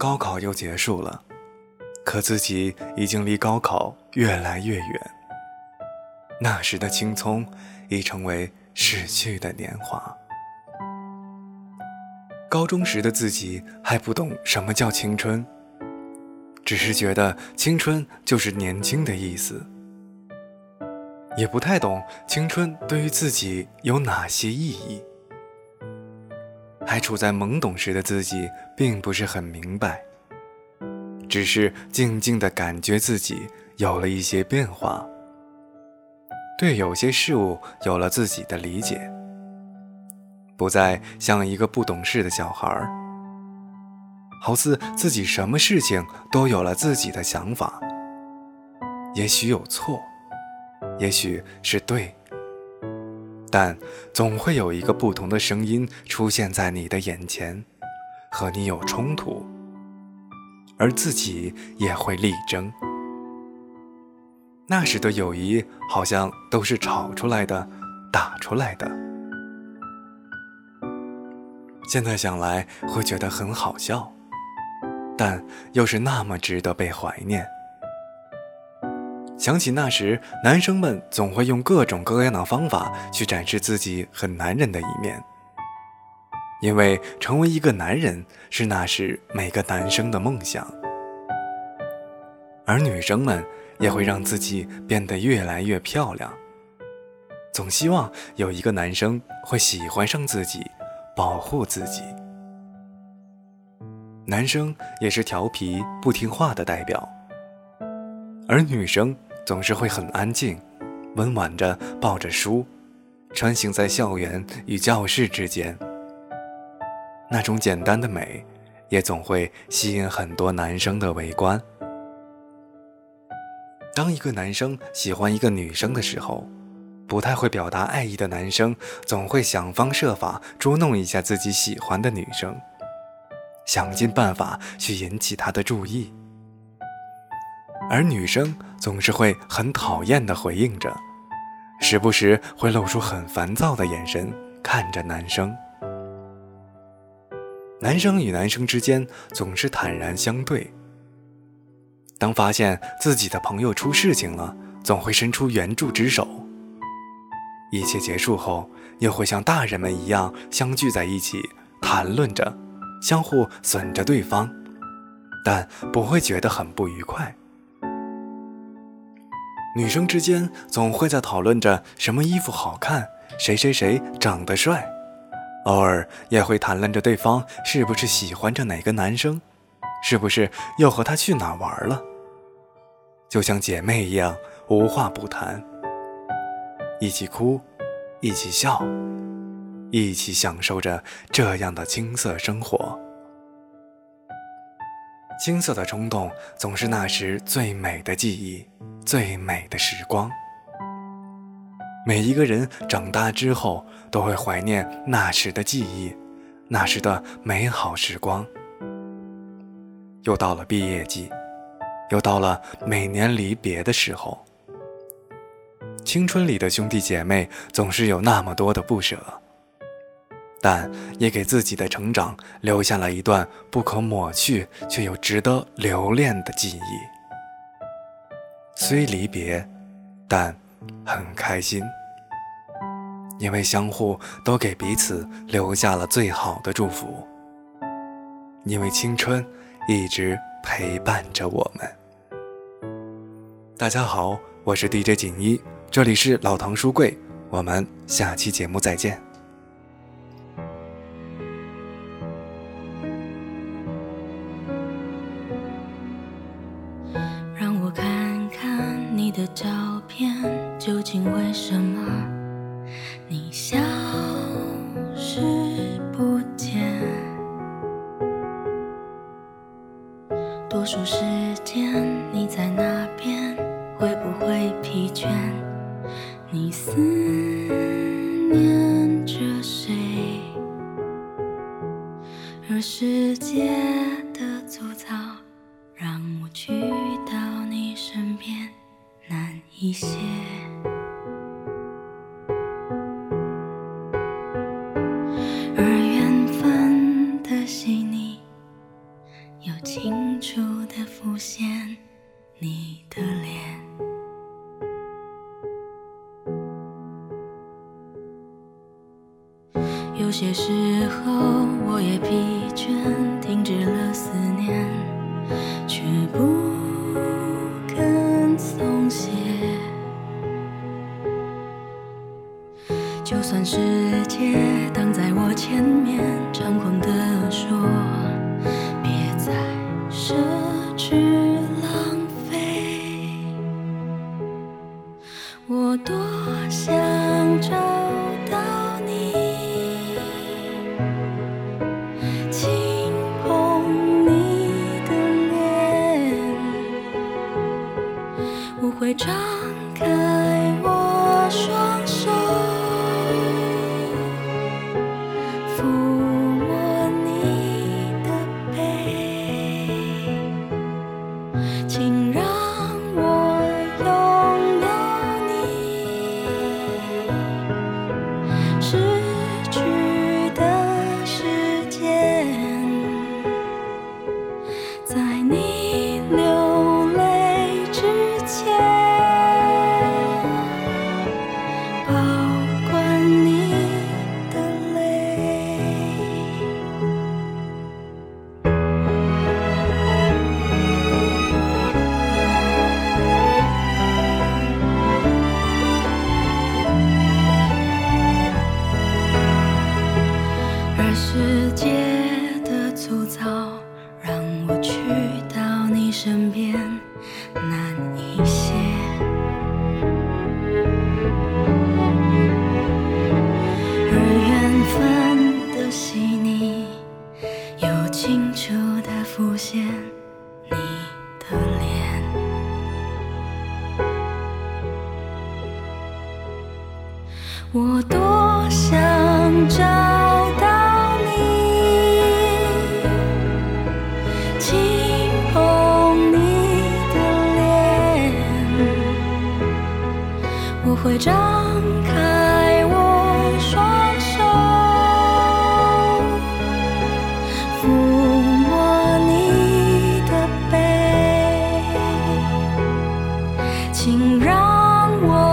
高考又结束了，可自己已经离高考越来越远。那时的青葱已成为逝去的年华。高中时的自己还不懂什么叫青春，只是觉得青春就是年轻的意思，也不太懂青春对于自己有哪些意义。还处在懵懂时的自己，并不是很明白，只是静静的感觉自己有了一些变化，对有些事物有了自己的理解。不再像一个不懂事的小孩儿，好似自己什么事情都有了自己的想法。也许有错，也许是对，但总会有一个不同的声音出现在你的眼前，和你有冲突，而自己也会力争。那时的友谊好像都是吵出来的，打出来的。现在想来会觉得很好笑，但又是那么值得被怀念。想起那时，男生们总会用各种各样的方法去展示自己很男人的一面，因为成为一个男人是那时每个男生的梦想。而女生们也会让自己变得越来越漂亮，总希望有一个男生会喜欢上自己。保护自己。男生也是调皮不听话的代表，而女生总是会很安静，温婉着抱着书，穿行在校园与教室之间。那种简单的美，也总会吸引很多男生的围观。当一个男生喜欢一个女生的时候，不太会表达爱意的男生，总会想方设法捉弄一下自己喜欢的女生，想尽办法去引起她的注意。而女生总是会很讨厌的回应着，时不时会露出很烦躁的眼神看着男生。男生与男生之间总是坦然相对，当发现自己的朋友出事情了，总会伸出援助之手。一切结束后，又会像大人们一样相聚在一起，谈论着，相互损着对方，但不会觉得很不愉快。女生之间总会在讨论着什么衣服好看，谁谁谁长得帅，偶尔也会谈论着对方是不是喜欢着哪个男生，是不是又和他去哪玩了，就像姐妹一样无话不谈。一起哭，一起笑，一起享受着这样的青涩生活。青涩的冲动总是那时最美的记忆，最美的时光。每一个人长大之后都会怀念那时的记忆，那时的美好时光。又到了毕业季，又到了每年离别的时候。青春里的兄弟姐妹总是有那么多的不舍，但也给自己的成长留下了一段不可抹去却又值得留恋的记忆。虽离别，但很开心，因为相互都给彼此留下了最好的祝福。因为青春一直陪伴着我们。大家好，我是 DJ 锦一。这里是老唐书柜，我们下期节目再见。的照片，究竟为什么你消失不见？多数时间你在那边，会不会疲倦？你思念着谁？而世界一些。而缘分的细腻又清楚的浮现你的脸。有些时候我也疲倦停止了思念却不就算世界挡在我前面猖狂地说别再奢 fool. 身边难以请让我